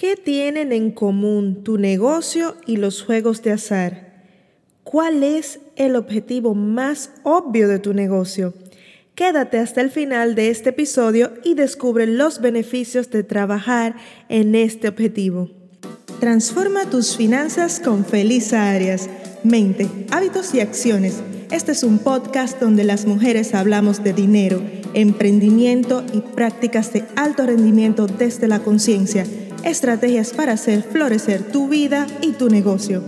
¿Qué tienen en común tu negocio y los juegos de azar? ¿Cuál es el objetivo más obvio de tu negocio? Quédate hasta el final de este episodio y descubre los beneficios de trabajar en este objetivo. Transforma tus finanzas con Felisa Arias. Mente, hábitos y acciones. Este es un podcast donde las mujeres hablamos de dinero, emprendimiento y prácticas de alto rendimiento desde la conciencia estrategias para hacer florecer tu vida y tu negocio.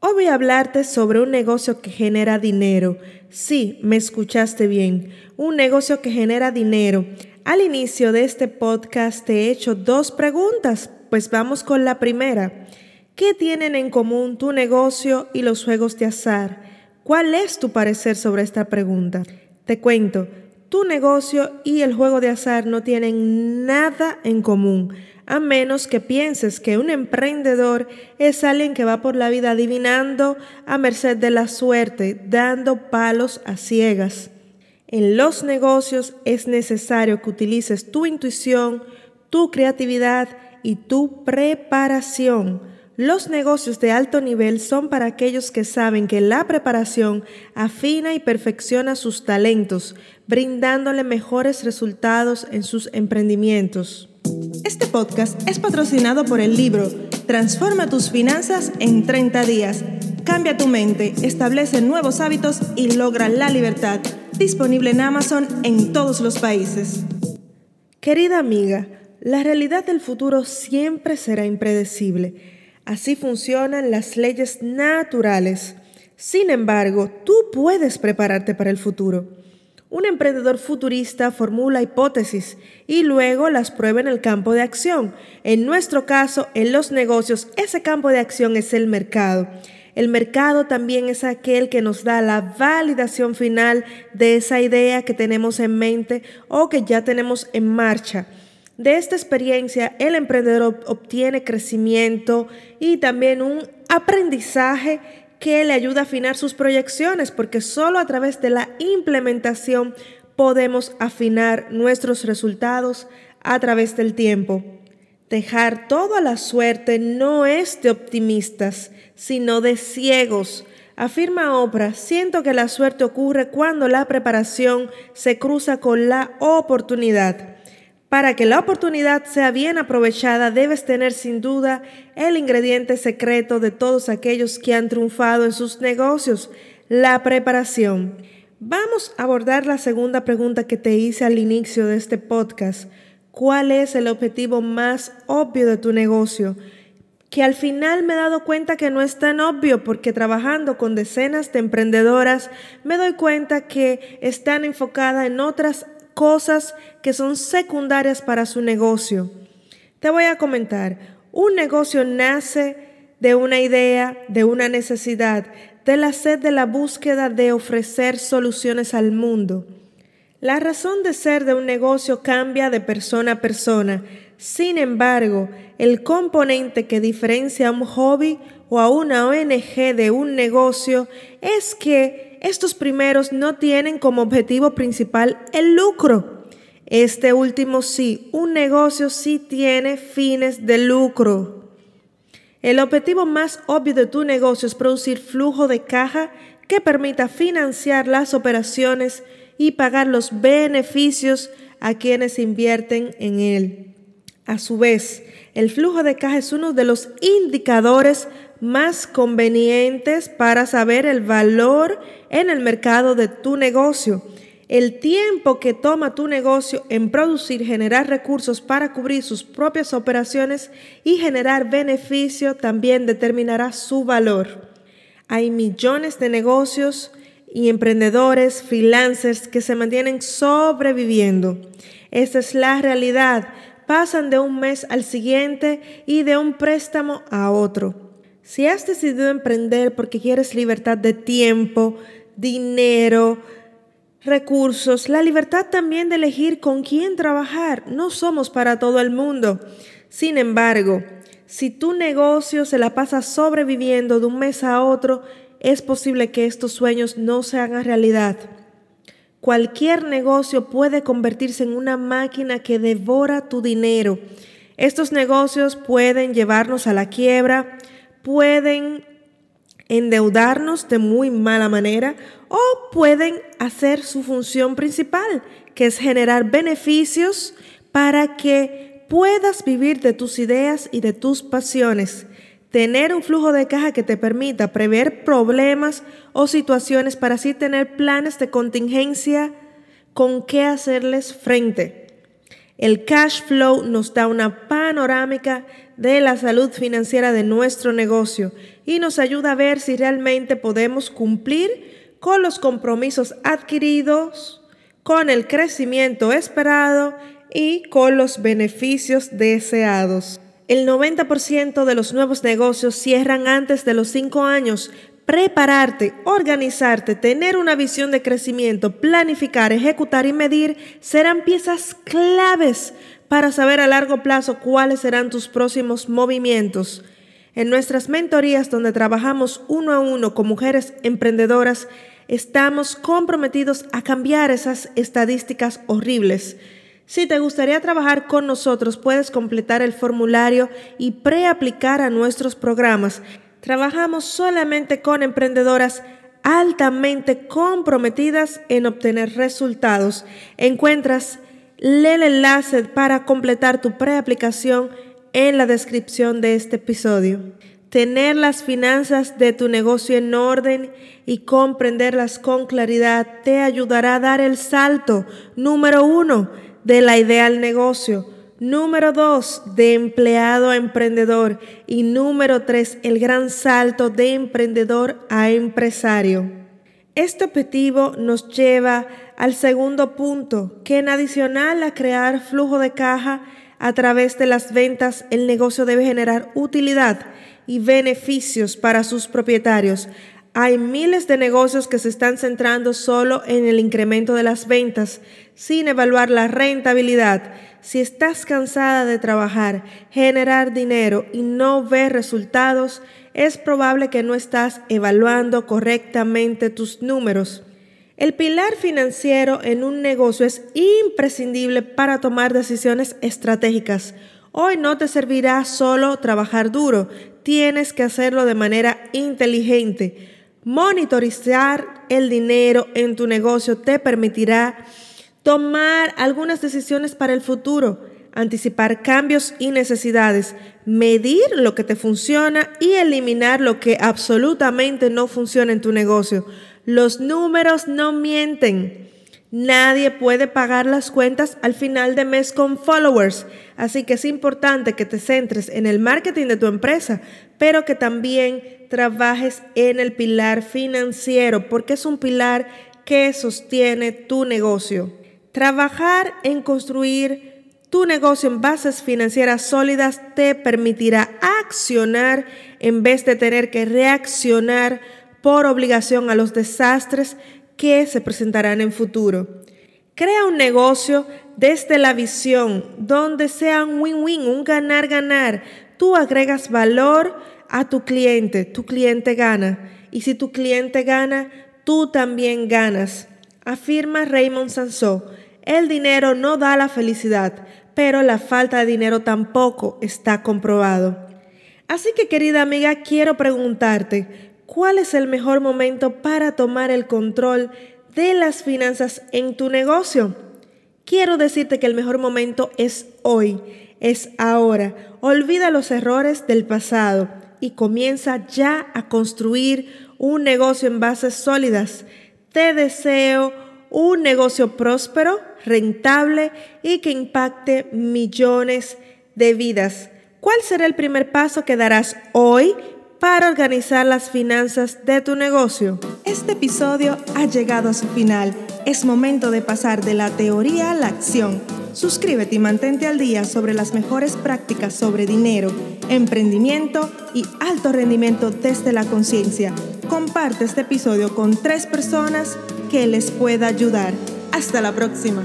Hoy voy a hablarte sobre un negocio que genera dinero. Sí, me escuchaste bien, un negocio que genera dinero. Al inicio de este podcast te he hecho dos preguntas, pues vamos con la primera. ¿Qué tienen en común tu negocio y los juegos de azar? ¿Cuál es tu parecer sobre esta pregunta? Te cuento, tu negocio y el juego de azar no tienen nada en común, a menos que pienses que un emprendedor es alguien que va por la vida adivinando a merced de la suerte, dando palos a ciegas. En los negocios es necesario que utilices tu intuición, tu creatividad y tu preparación los negocios de alto nivel son para aquellos que saben que la preparación afina y perfecciona sus talentos, brindándole mejores resultados en sus emprendimientos. Este podcast es patrocinado por el libro Transforma tus finanzas en 30 días. Cambia tu mente, establece nuevos hábitos y logra la libertad. Disponible en Amazon en todos los países. Querida amiga, la realidad del futuro siempre será impredecible Así funcionan las leyes naturales. Sin embargo, tú puedes prepararte para el futuro. Un emprendedor futurista formula hipótesis y luego las prueba en el campo de acción. En nuestro caso, en los negocios, ese campo de acción es el mercado. El mercado también es aquel que nos da la validación final de esa idea que tenemos en mente o que ya tenemos en marcha. De esta experiencia, el emprendedor obtiene crecimiento y también un aprendizaje que le ayuda a afinar sus proyecciones, porque solo a través de la implementación podemos afinar nuestros resultados a través del tiempo. Dejar todo a la suerte no es de optimistas, sino de ciegos. Afirma Oprah, siento que la suerte ocurre cuando la preparación se cruza con la oportunidad. Para que la oportunidad sea bien aprovechada, debes tener sin duda el ingrediente secreto de todos aquellos que han triunfado en sus negocios, la preparación. Vamos a abordar la segunda pregunta que te hice al inicio de este podcast. ¿Cuál es el objetivo más obvio de tu negocio? que al final me he dado cuenta que no es tan obvio porque trabajando con decenas de emprendedoras me doy cuenta que están enfocadas en otras cosas que son secundarias para su negocio. Te voy a comentar, un negocio nace de una idea, de una necesidad, de la sed de la búsqueda de ofrecer soluciones al mundo. La razón de ser de un negocio cambia de persona a persona. Sin embargo, el componente que diferencia a un hobby o a una ONG de un negocio es que estos primeros no tienen como objetivo principal el lucro. Este último sí, un negocio sí tiene fines de lucro. El objetivo más obvio de tu negocio es producir flujo de caja que permita financiar las operaciones y pagar los beneficios a quienes invierten en él. A su vez, el flujo de caja es uno de los indicadores más convenientes para saber el valor en el mercado de tu negocio. El tiempo que toma tu negocio en producir, generar recursos para cubrir sus propias operaciones y generar beneficio también determinará su valor. Hay millones de negocios y emprendedores, freelancers que se mantienen sobreviviendo. Esta es la realidad. Pasan de un mes al siguiente y de un préstamo a otro. Si has decidido emprender porque quieres libertad de tiempo, dinero, recursos, la libertad también de elegir con quién trabajar, no somos para todo el mundo. Sin embargo, si tu negocio se la pasa sobreviviendo de un mes a otro, es posible que estos sueños no se hagan realidad. Cualquier negocio puede convertirse en una máquina que devora tu dinero Estos negocios pueden llevarnos a la quiebra, pueden endeudarnos de muy mala manera o pueden hacer su función principal, que es generar beneficios para que puedas vivir de tus ideas y de tus pasiones. Tener un flujo de caja que te permita prever problemas o situaciones para así tener planes de contingencia con qué hacerles frente. El cash flow nos da una panorámica de la salud financiera de nuestro negocio y nos ayuda a ver si realmente podemos cumplir con los compromisos adquiridos, con el crecimiento esperado y con los beneficios deseados. El 90% de los nuevos negocios cierran antes de los 5 años, prepararte, organizarte, tener una visión de crecimiento, planificar, ejecutar y medir serán piezas claves para saber a largo plazo cuáles serán tus próximos movimientos. En nuestras mentorías donde trabajamos uno a uno con mujeres emprendedoras, estamos comprometidos a cambiar esas estadísticas horribles. Si te gustaría trabajar con nosotros, puedes completar el formulario y preaplicar a nuestros programas. Trabajamos solamente con emprendedoras altamente comprometidas en obtener resultados. Encuentras el enlace para completar tu preaplicación en la descripción de este episodio. Tener las finanzas de tu negocio en orden y comprenderlas con claridad te ayudará a dar el salto número uno de la idea al negocio Número dos, de empleado a emprendedor. Y número tres, el gran salto de emprendedor a empresario. Este objetivo nos lleva al segundo punto, que en adicional a crear flujo de caja a través de las ventas, el negocio debe generar utilidad y beneficios para sus propietarios. Hay miles de negocios que se están centrando solo en el incremento de las ventas, sin evaluar la rentabilidad si estás cansada de trabajar, generar dinero y no ver resultados, es probable que no estás evaluando correctamente tus números. El pilar financiero en un negocio es imprescindible para tomar decisiones estratégicas. Hoy no te servirá solo trabajar duro, tienes que hacerlo de manera inteligente. Monitorizar el dinero en tu negocio te permitirá tomar algunas decisiones para el futuro, anticipar cambios y necesidades, medir lo que te funciona y eliminar lo que absolutamente no funciona en tu negocio. Los números no mienten. Nadie puede pagar las cuentas al final de mes con followers, así que es importante que te centres en el marketing de tu empresa, pero que también trabajes en el pilar financiero, porque es un pilar que sostiene tu negocio. Trabajar en construir tu negocio en bases financieras sólidas te permitirá accionar en vez de tener que reaccionar por obligación a los desastres que se presentarán en futuro. Crea un negocio desde la visión donde sea un win-win, un ganar-ganar. Tú agregas valor a tu cliente, tu cliente gana. Y si tu cliente gana, tú también ganas. Afirma Raymond Sansó. El dinero no da la felicidad, pero la falta de dinero tampoco está comprobado. Así que querida amiga, quiero preguntarte, ¿cuál es el mejor momento para tomar el control de las finanzas en tu negocio? Quiero decirte que el mejor momento es hoy, es ahora. Olvida los errores del pasado y comienza ya a construir un negocio en bases sólidas. Te deseo un negocio próspero, rentable y que impacte millones de vidas. ¿Cuál será el primer paso que darás hoy para organizar las finanzas de tu negocio? Este episodio ha llegado a su final. Es momento de pasar de la teoría a la acción. Suscríbete y mantente al día sobre las mejores prácticas sobre dinero, emprendimiento y alto rendimiento desde la conciencia. Comparte este episodio con tres personas que les pueda ayudar. Hasta la próxima.